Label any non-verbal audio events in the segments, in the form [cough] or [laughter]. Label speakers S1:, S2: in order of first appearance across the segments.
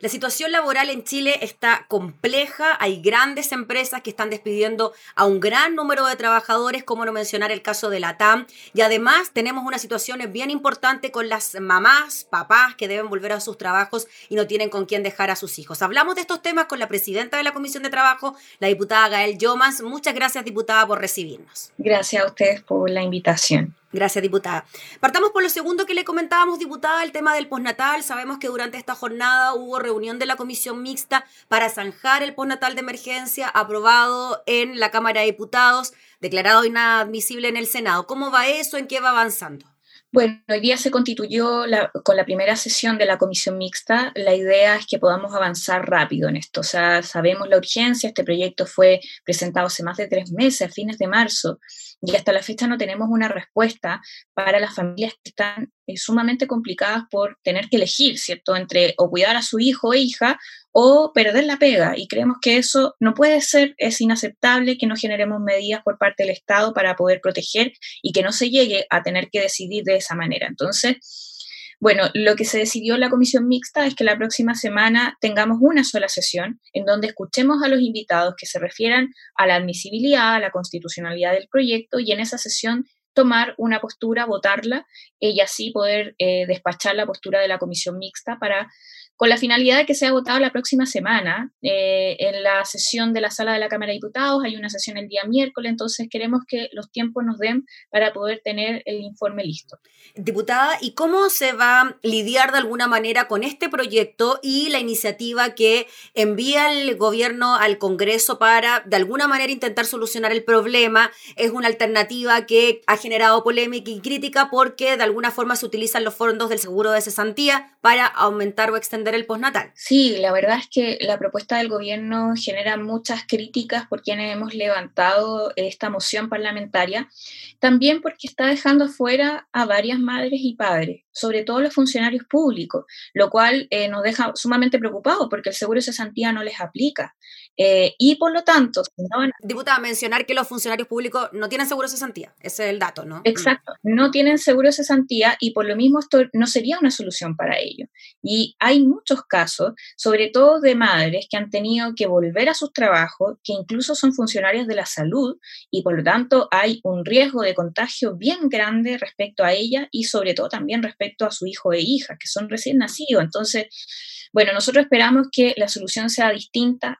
S1: La situación laboral en Chile está compleja, hay grandes empresas que están despidiendo a un gran número de trabajadores, como no mencionar el caso de la TAM, y además tenemos una situación bien importante con las mamás, papás que deben volver a sus trabajos y no tienen con quién dejar a sus hijos. Hablamos de estos temas con la presidenta de la Comisión de Trabajo, la diputada Gael Yomas. Muchas gracias, diputada, por recibirnos.
S2: Gracias a ustedes por la invitación.
S1: Gracias, diputada. Partamos por lo segundo que le comentábamos, diputada, el tema del postnatal. Sabemos que durante esta jornada hubo reunión de la comisión mixta para zanjar el postnatal de emergencia aprobado en la Cámara de Diputados, declarado inadmisible en el Senado. ¿Cómo va eso? ¿En qué va avanzando?
S2: Bueno, hoy día se constituyó con la primera sesión de la comisión mixta. La idea es que podamos avanzar rápido en esto. O sea, sabemos la urgencia. Este proyecto fue presentado hace más de tres meses, a fines de marzo, y hasta la fecha no tenemos una respuesta para las familias que están eh, sumamente complicadas por tener que elegir, ¿cierto?, entre o cuidar a su hijo o hija o perder la pega. Y creemos que eso no puede ser, es inaceptable que no generemos medidas por parte del Estado para poder proteger y que no se llegue a tener que decidir de esa manera. Entonces, bueno, lo que se decidió en la comisión mixta es que la próxima semana tengamos una sola sesión en donde escuchemos a los invitados que se refieran a la admisibilidad, a la constitucionalidad del proyecto y en esa sesión tomar una postura, votarla y así poder eh, despachar la postura de la comisión mixta para con la finalidad de que sea votado la próxima semana eh, en la sesión de la sala de la Cámara de Diputados. Hay una sesión el día miércoles, entonces queremos que los tiempos nos den para poder tener el informe listo.
S1: Diputada, ¿y cómo se va a lidiar de alguna manera con este proyecto y la iniciativa que envía el gobierno al Congreso para de alguna manera intentar solucionar el problema? Es una alternativa que ha generado polémica y crítica porque de alguna forma se utilizan los fondos del seguro de cesantía para aumentar o extender el postnatal.
S2: Sí, la verdad es que la propuesta del gobierno genera muchas críticas por quienes hemos levantado esta moción parlamentaria, también porque está dejando fuera a varias madres y padres, sobre todo los funcionarios públicos, lo cual eh, nos deja sumamente preocupados porque el seguro de cesantía no les aplica. Eh, y por lo tanto...
S1: No Diputada, mencionar que los funcionarios públicos no tienen seguro de cesantía, ese es el dato, ¿no?
S2: Exacto, no tienen seguro de cesantía y por lo mismo esto no sería una solución para ellos. Y hay muchos casos, sobre todo de madres que han tenido que volver a sus trabajos, que incluso son funcionarios de la salud y por lo tanto hay un riesgo de contagio bien grande respecto a ella y sobre todo también respecto a su hijo e hija, que son recién nacidos. Entonces, bueno, nosotros esperamos que la solución sea distinta,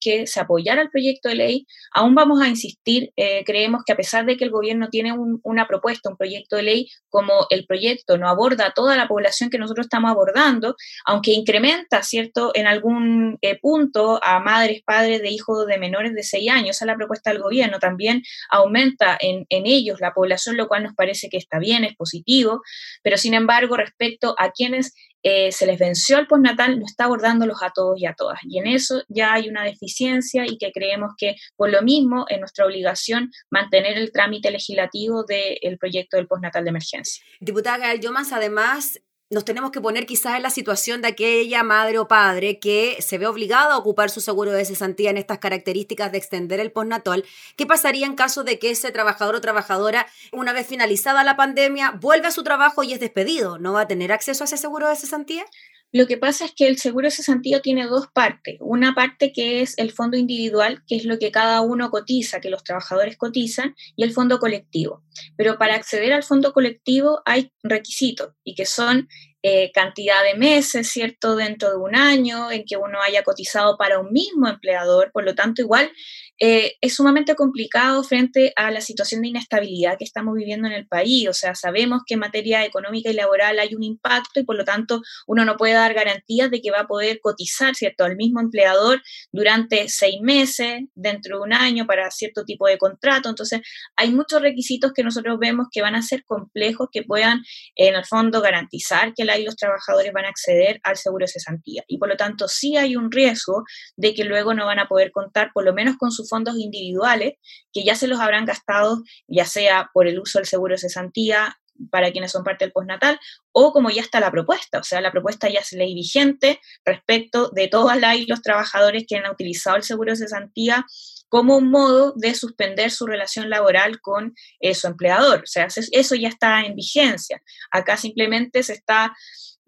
S2: que se apoyara el proyecto de ley, aún vamos a insistir, eh, creemos que a pesar de que el gobierno tiene una propuesta, un proyecto de ley, como el proyecto no aborda a toda la población que nosotros estamos abordando, aunque incrementa, ¿cierto?, en algún eh, punto a madres, padres de hijos de menores de 6 años, esa es la propuesta del gobierno, también aumenta en, en ellos la población, lo cual nos parece que está bien, es positivo, pero sin embargo, respecto a quienes eh, se les venció el postnatal, no está abordándolos a todos y a todas. Y en eso ya hay una deficiencia y que creemos que por lo mismo es nuestra obligación mantener el trámite legislativo del proyecto del postnatal de emergencia.
S1: Diputada Gael además, nos tenemos que poner quizás en la situación de aquella madre o padre que se ve obligada a ocupar su seguro de cesantía en estas características de extender el postnatal. ¿Qué pasaría en caso de que ese trabajador o trabajadora, una vez finalizada la pandemia, vuelve a su trabajo y es despedido? ¿No va a tener acceso a ese seguro de cesantía?
S2: Lo que pasa es que el seguro de cesantía tiene dos partes. Una parte que es el fondo individual, que es lo que cada uno cotiza, que los trabajadores cotizan, y el fondo colectivo. Pero para acceder al fondo colectivo hay requisitos y que son eh, cantidad de meses, ¿cierto? Dentro de un año en que uno haya cotizado para un mismo empleador. Por lo tanto, igual eh, es sumamente complicado frente a la situación de inestabilidad que estamos viviendo en el país. O sea, sabemos que en materia económica y laboral hay un impacto y por lo tanto uno no puede dar garantías de que va a poder cotizar, ¿cierto? Al mismo empleador durante seis meses, dentro de un año, para cierto tipo de contrato. Entonces, hay muchos requisitos que nosotros vemos que van a ser complejos, que puedan, en el fondo, garantizar que la y los trabajadores van a acceder al seguro de cesantía. Y por lo tanto, sí hay un riesgo de que luego no van a poder contar, por lo menos con sus fondos individuales, que ya se los habrán gastado, ya sea por el uso del seguro de cesantía para quienes son parte del postnatal, o como ya está la propuesta, o sea, la propuesta ya es ley vigente respecto de todas las y los trabajadores que han utilizado el seguro de cesantía como un modo de suspender su relación laboral con eh, su empleador. O sea, eso ya está en vigencia. Acá simplemente se está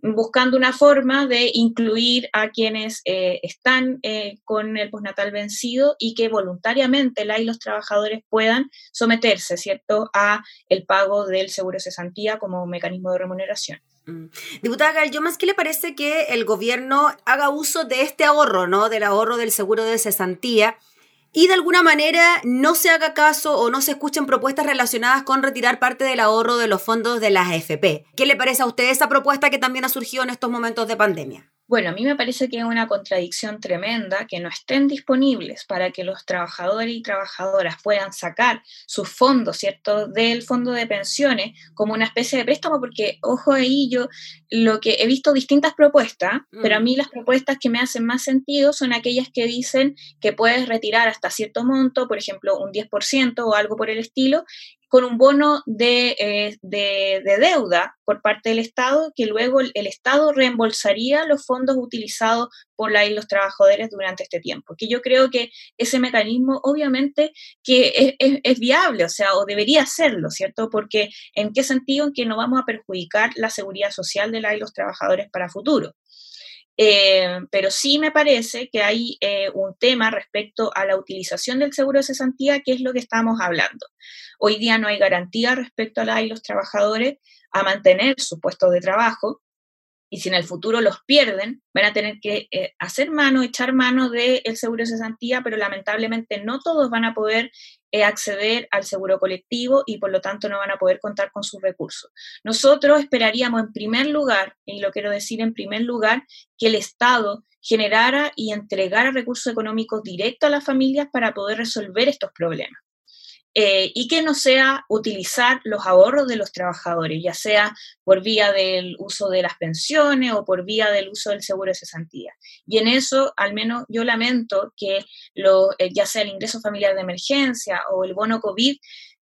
S2: buscando una forma de incluir a quienes eh, están eh, con el postnatal vencido y que voluntariamente la y los trabajadores puedan someterse, ¿cierto?, a el pago del seguro cesantía como mecanismo de remuneración.
S1: Mm. Diputada Gal, ¿yo más qué le parece que el gobierno haga uso de este ahorro, ¿no? Del ahorro del seguro de cesantía y de alguna manera no se haga caso o no se escuchen propuestas relacionadas con retirar parte del ahorro de los fondos de las AFP. ¿Qué le parece a usted esa propuesta que también ha surgido en estos momentos de pandemia?
S2: Bueno, a mí me parece que es una contradicción tremenda que no estén disponibles para que los trabajadores y trabajadoras puedan sacar sus fondos, ¿cierto?, del fondo de pensiones como una especie de préstamo, porque, ojo ahí, yo lo que he visto distintas propuestas, pero a mm. mí las propuestas que me hacen más sentido son aquellas que dicen que puedes retirar hasta cierto monto, por ejemplo, un 10% o algo por el estilo, con un bono eh, de, deuda por parte del Estado, que luego el, Estado reembolsaría los fondos utilizados por la y los trabajadores durante este tiempo. Que yo creo que ese mecanismo obviamente que es, viable, o sea, o debería serlo, ¿cierto? Porque ¿en qué sentido? En que no vamos a perjudicar la seguridad social de la y los trabajadores para futuro. Eh, pero sí me parece que hay eh, un tema respecto a la utilización del seguro de cesantía, que es lo que estamos hablando. Hoy día no hay garantía respecto a la y los trabajadores a mantener su puesto de trabajo y si en el futuro los pierden, van a tener que eh, hacer mano, echar mano del seguro de cesantía, pero lamentablemente no todos van a poder eh, acceder al seguro colectivo y por lo tanto no van a poder contar con sus recursos. Nosotros esperaríamos en primer lugar, y lo quiero decir en primer lugar, que el Estado generara y entregara recursos económicos directos a las familias para poder resolver estos problemas. Eh, y que no sea utilizar los ahorros de los trabajadores, ya sea por vía del uso de las pensiones o por vía del uso del seguro de cesantía. Y en eso, al menos yo lamento que lo, eh, ya sea el ingreso familiar de emergencia o el bono COVID,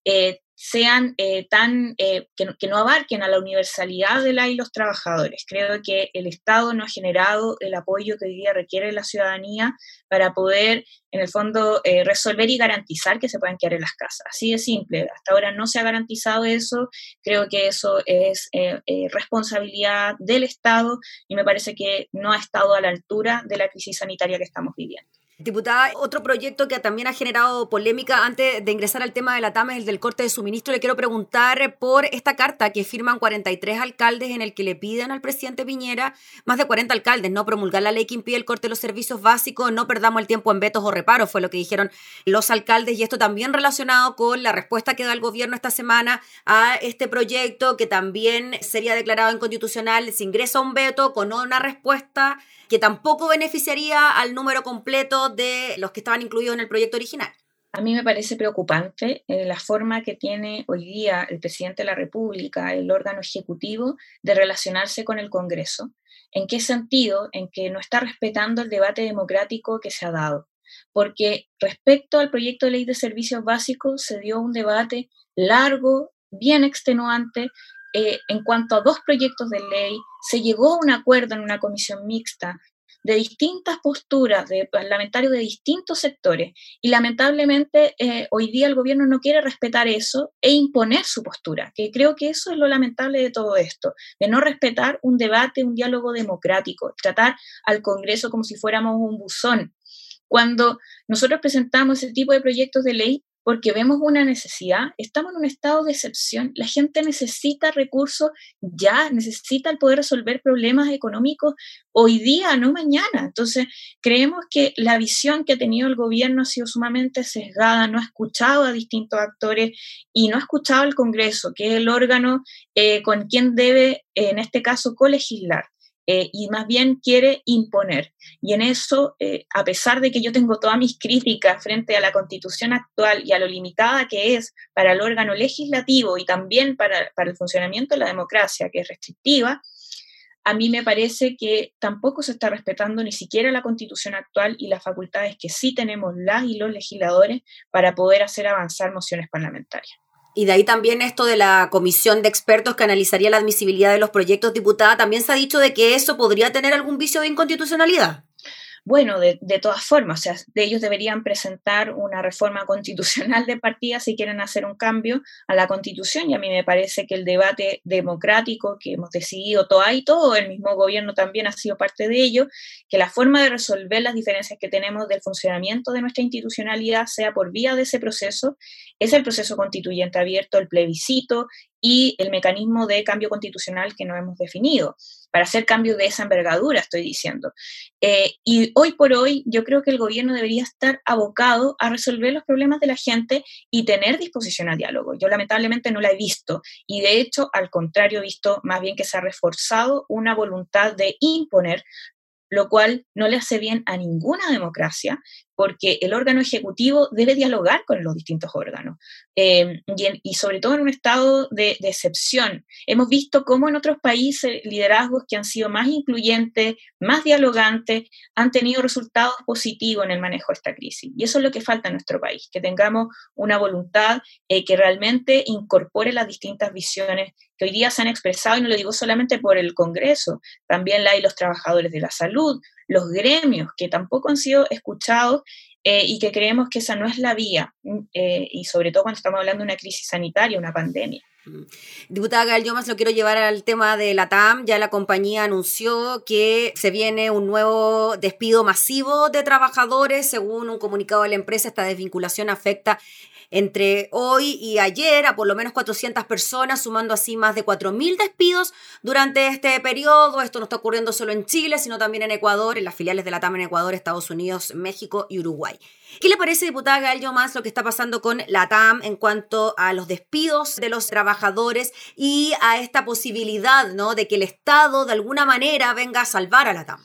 S2: eh, sean eh, tan, eh, que, no abarquen a la universalidad de la y los trabajadores. Creo que el Estado no ha generado el apoyo que hoy día requiere la ciudadanía para poder, en el fondo, eh, resolver y garantizar que se puedan quedar en las casas. Así de simple. Hasta ahora no se ha garantizado eso. Creo que eso es responsabilidad del Estado y me parece que no ha estado a la altura de la crisis sanitaria que estamos viviendo.
S1: Diputada, otro proyecto que también ha generado polémica antes de ingresar al tema de la TAM es el del corte de suministro. Le quiero preguntar por esta carta que firman 43 alcaldes en el que le piden al presidente Piñera, más de 40 alcaldes, no promulgar la ley que impide el corte de los servicios básicos, no perdamos el tiempo en vetos o reparos, fue lo que dijeron los alcaldes y esto también relacionado con la respuesta que da el gobierno esta semana a este proyecto que también sería declarado inconstitucional si ingresa un veto con una respuesta que tampoco beneficiaría al número completo de los que estaban incluidos en el proyecto original.
S2: A mí me parece preocupante eh, la forma que tiene hoy día el presidente de la República, el órgano ejecutivo, de relacionarse con el Congreso. ¿En qué sentido? En que no está respetando el debate democrático que se ha dado. Porque respecto al proyecto de ley de servicios básicos se dio un debate largo, bien extenuante, eh, en cuanto a dos proyectos de ley, se llegó a un acuerdo en una comisión mixta de distintas posturas de parlamentarios de distintos sectores y lamentablemente eh, hoy día el gobierno no quiere respetar eso e imponer su postura, que creo que eso es lo lamentable de todo esto, de no respetar un debate, un diálogo democrático, tratar al Congreso como si fuéramos un buzón. Cuando nosotros presentamos ese tipo de proyectos de ley, porque vemos una necesidad, estamos en un estado de excepción, la gente necesita recursos ya, necesita el poder resolver problemas económicos hoy día, no mañana. Entonces, creemos que la visión que ha tenido el gobierno ha sido sumamente sesgada, no ha escuchado a distintos actores y no ha escuchado al Congreso, que es el órgano eh, con quien debe, en este caso, colegislar. Eh, y más bien quiere imponer. Y en eso, eh, a pesar de que yo tengo todas mis críticas frente a la constitución actual y a lo limitada que es para el órgano legislativo y también para, para el funcionamiento de la democracia, que es restrictiva, a mí me parece que tampoco se está respetando ni siquiera la constitución actual y las facultades que sí tenemos las y los legisladores para poder hacer avanzar mociones parlamentarias.
S1: Y de ahí también esto de la comisión de expertos que analizaría la admisibilidad de los proyectos diputada, también se ha dicho de que eso podría tener algún vicio de inconstitucionalidad.
S2: Bueno, de, todas formas, o sea, ellos deberían presentar una reforma [laughs] constitucional de partida si quieren hacer un cambio a la constitución y a mí me parece que el debate democrático que hemos decidido todo y todo, el mismo gobierno también ha sido parte de ello, que la forma de resolver las diferencias que tenemos del funcionamiento de nuestra institucionalidad sea por vía de ese proceso, es el proceso constituyente abierto, el plebiscito y el mecanismo de cambio constitucional que no hemos definido, para hacer cambios de esa envergadura, estoy diciendo. Eh, y hoy por hoy yo creo que el gobierno debería estar abocado a resolver los problemas de la gente y tener disposición al diálogo. Yo lamentablemente no la he visto y de hecho, al contrario, he visto más bien que se ha reforzado una voluntad de imponer lo cual no le hace bien a ninguna democracia, porque el órgano ejecutivo debe dialogar con los distintos órganos. Eh, y, sobre todo en un estado de, excepción. Hemos visto cómo en otros países liderazgos que han sido más incluyentes, más dialogantes, han tenido resultados positivos en el manejo de esta crisis. Y eso es lo que falta en nuestro país, que tengamos una voluntad eh, que realmente incorpore las distintas visiones que hoy día se han expresado, y no lo digo solamente por el Congreso, también la hay los trabajadores de la salud, los gremios que tampoco han sido escuchados eh, y que creemos que esa no es la vía, eh, y sobre todo cuando estamos hablando de una crisis sanitaria, una pandemia.
S1: Mm. Diputada Gal, yo más lo quiero llevar al tema de la TAM. Ya la compañía anunció que se viene un nuevo despido masivo de trabajadores. Según un comunicado de la empresa, esta desvinculación afecta entre hoy y ayer a por lo menos 400 personas, sumando así más de 4.000 despidos durante este periodo. Esto no está ocurriendo solo en Chile, sino también en Ecuador, en las filiales de la TAM en Ecuador, Estados Unidos, México y Uruguay. ¿Qué le parece, diputada Gallo, más lo que está pasando con la TAM en cuanto a los despidos de los trabajadores y a esta posibilidad ¿no? de que el Estado de alguna manera venga a salvar a la TAM?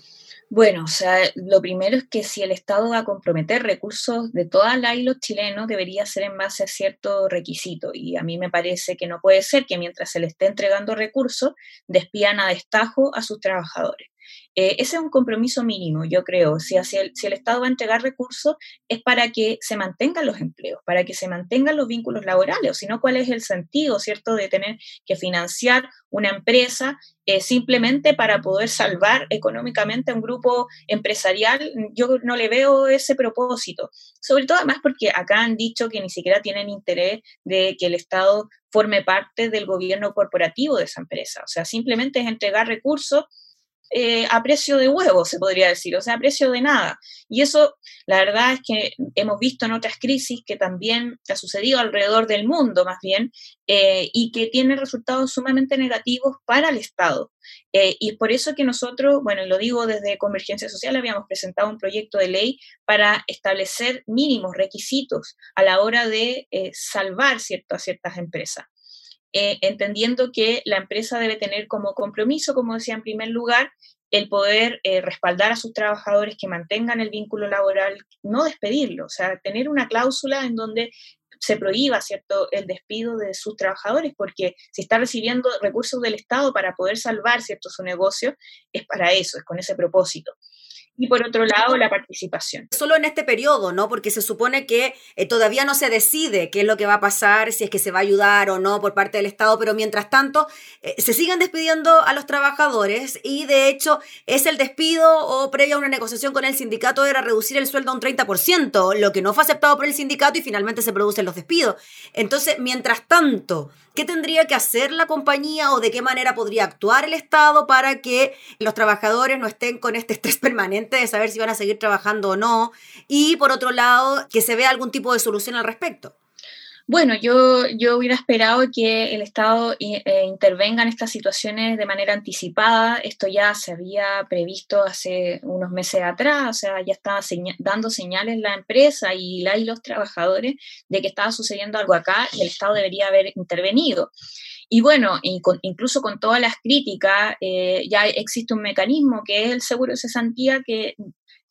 S2: Bueno, o sea, lo primero es que si el Estado va a comprometer recursos de todas las y los chilenos, debería ser en base a cierto requisito. Y a mí me parece que no puede ser que mientras se le esté entregando recursos, despidan a destajo a sus trabajadores. Eh, ese es un compromiso mínimo, yo creo. Si, el, Estado va a entregar recursos, es para que se mantengan los empleos, para que se mantengan los vínculos laborales, o si no, ¿cuál es el sentido, cierto, de tener que financiar una empresa eh, simplemente para poder salvar económicamente a un grupo empresarial? Yo no le veo ese propósito. Sobre todo, además, porque acá han dicho que ni siquiera tienen interés de que el Estado forme parte del gobierno corporativo de esa empresa. O sea, simplemente es entregar recursos eh, a precio de huevo, se podría decir, o sea, a precio de nada. Y eso, la verdad es que hemos visto en otras crisis que también ha sucedido alrededor del mundo, más bien, eh, y que tiene resultados sumamente negativos para el Estado. Eh, y por eso que nosotros, bueno, lo digo desde Convergencia Social, habíamos presentado un proyecto de ley para establecer mínimos requisitos a la hora de salvar cierto, a ciertas empresas. Eh, entendiendo que la empresa debe tener como compromiso, como decía en primer lugar, el poder eh, respaldar a sus trabajadores que mantengan el vínculo laboral, no despedirlo, o sea, tener una cláusula en donde se prohíba cierto el despido de sus trabajadores porque si está recibiendo recursos del Estado para poder salvar cierto su negocio es para eso es con ese propósito y por otro lado la participación.
S1: Solo en este periodo, ¿no? Porque se supone que eh, todavía no se decide qué es lo que va a pasar, si es que se va a ayudar o no por parte del Estado, pero mientras tanto eh, se siguen despidiendo a los trabajadores y de hecho es el despido o previa a una negociación con el sindicato era reducir el sueldo a un 30%, lo que no fue aceptado por el sindicato y finalmente se producen los despidos. Entonces, mientras tanto, ¿qué tendría que hacer la compañía o de qué manera podría actuar el Estado para que los trabajadores no estén con este estrés [laughs] permanente? De saber si van a seguir trabajando o no, y por otro lado, que se vea algún tipo de solución al respecto.
S2: Bueno, yo, yo hubiera esperado que el Estado eh, intervenga en estas situaciones de manera anticipada. Esto ya se había previsto hace unos meses atrás, o sea, ya estaba dando señales la empresa y, la, y los trabajadores de que estaba sucediendo algo acá y el Estado debería haber intervenido. Y bueno, incluso con todas las críticas, eh, ya existe un mecanismo que es el seguro de cesantía que,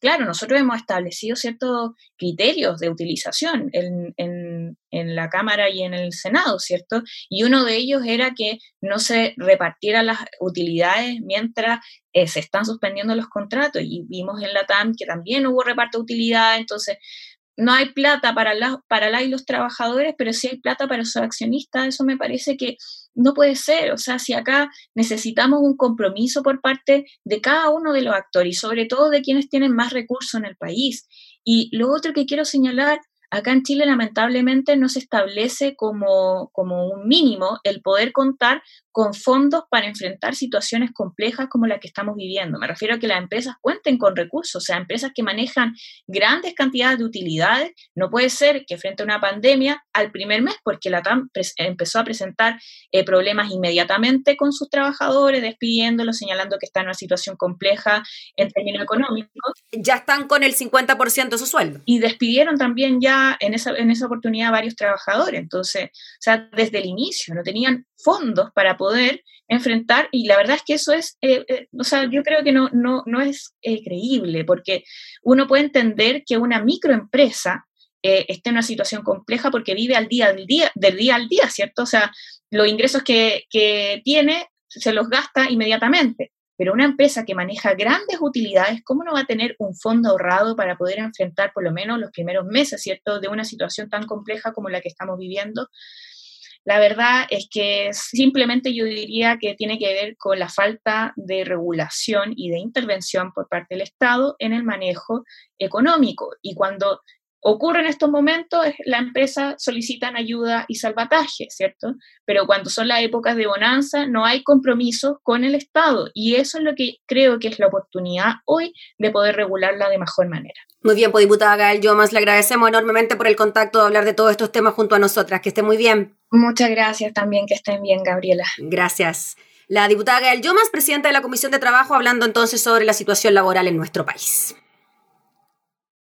S2: claro, nosotros hemos establecido ciertos criterios de utilización en, la Cámara y en el Senado, ¿cierto? Y uno de ellos era que no se repartieran las utilidades mientras eh, se están suspendiendo los contratos. Y vimos en la TAM que también hubo reparto de utilidades, entonces no hay plata para la, para la y los trabajadores, pero sí hay plata para sus accionistas. Eso me parece que no puede ser, o sea, si acá necesitamos un compromiso por parte de cada uno de los actores y sobre todo de quienes tienen más recursos en el país. Y lo otro que quiero señalar Acá en Chile lamentablemente no se establece como, como, un mínimo el poder contar con fondos para enfrentar situaciones complejas como la que estamos viviendo. Me refiero a que las empresas cuenten con recursos, o sea, empresas que manejan grandes cantidades de utilidades. No puede ser que frente a una pandemia, al primer mes, porque la TAM empezó a presentar eh, problemas inmediatamente con sus trabajadores, despidiéndolos, señalando que está en una situación compleja en términos económicos.
S1: Ya están con el 50% de su sueldo.
S2: Y despidieron también ya en esa, en esa oportunidad varios trabajadores. Entonces, o sea, desde el inicio no tenían fondos para poder enfrentar, y la verdad es que eso es, eh, eh, o sea, yo creo que no, no, no es eh, creíble, porque uno puede entender que una microempresa esté en una situación compleja porque vive al día del día, del día al día, ¿cierto? O sea, los ingresos que, que tiene se los gasta inmediatamente. Pero una empresa que maneja grandes utilidades, ¿cómo no va a tener un fondo ahorrado para poder enfrentar por lo menos los primeros meses, ¿cierto?, de una situación tan compleja como la que estamos viviendo. La verdad es que simplemente yo diría que tiene que ver con la falta de regulación y de intervención por parte del Estado en el manejo económico. Y cuando ocurre en estos momentos, la empresa solicitan ayuda y salvataje, ¿cierto? Pero cuando son las épocas de bonanza, no hay compromiso con el Estado. Y eso es lo que creo que es la oportunidad hoy de poder regularla de mejor manera.
S1: Muy bien, pues diputada Gael Yomas, le agradecemos enormemente por el contacto de hablar de todos estos temas junto a nosotras. Que esté muy bien.
S2: Muchas gracias también, que estén bien, Gabriela.
S1: Gracias. La diputada Gael Yomas, presidenta de la Comisión de Trabajo, hablando entonces sobre la situación laboral en nuestro país.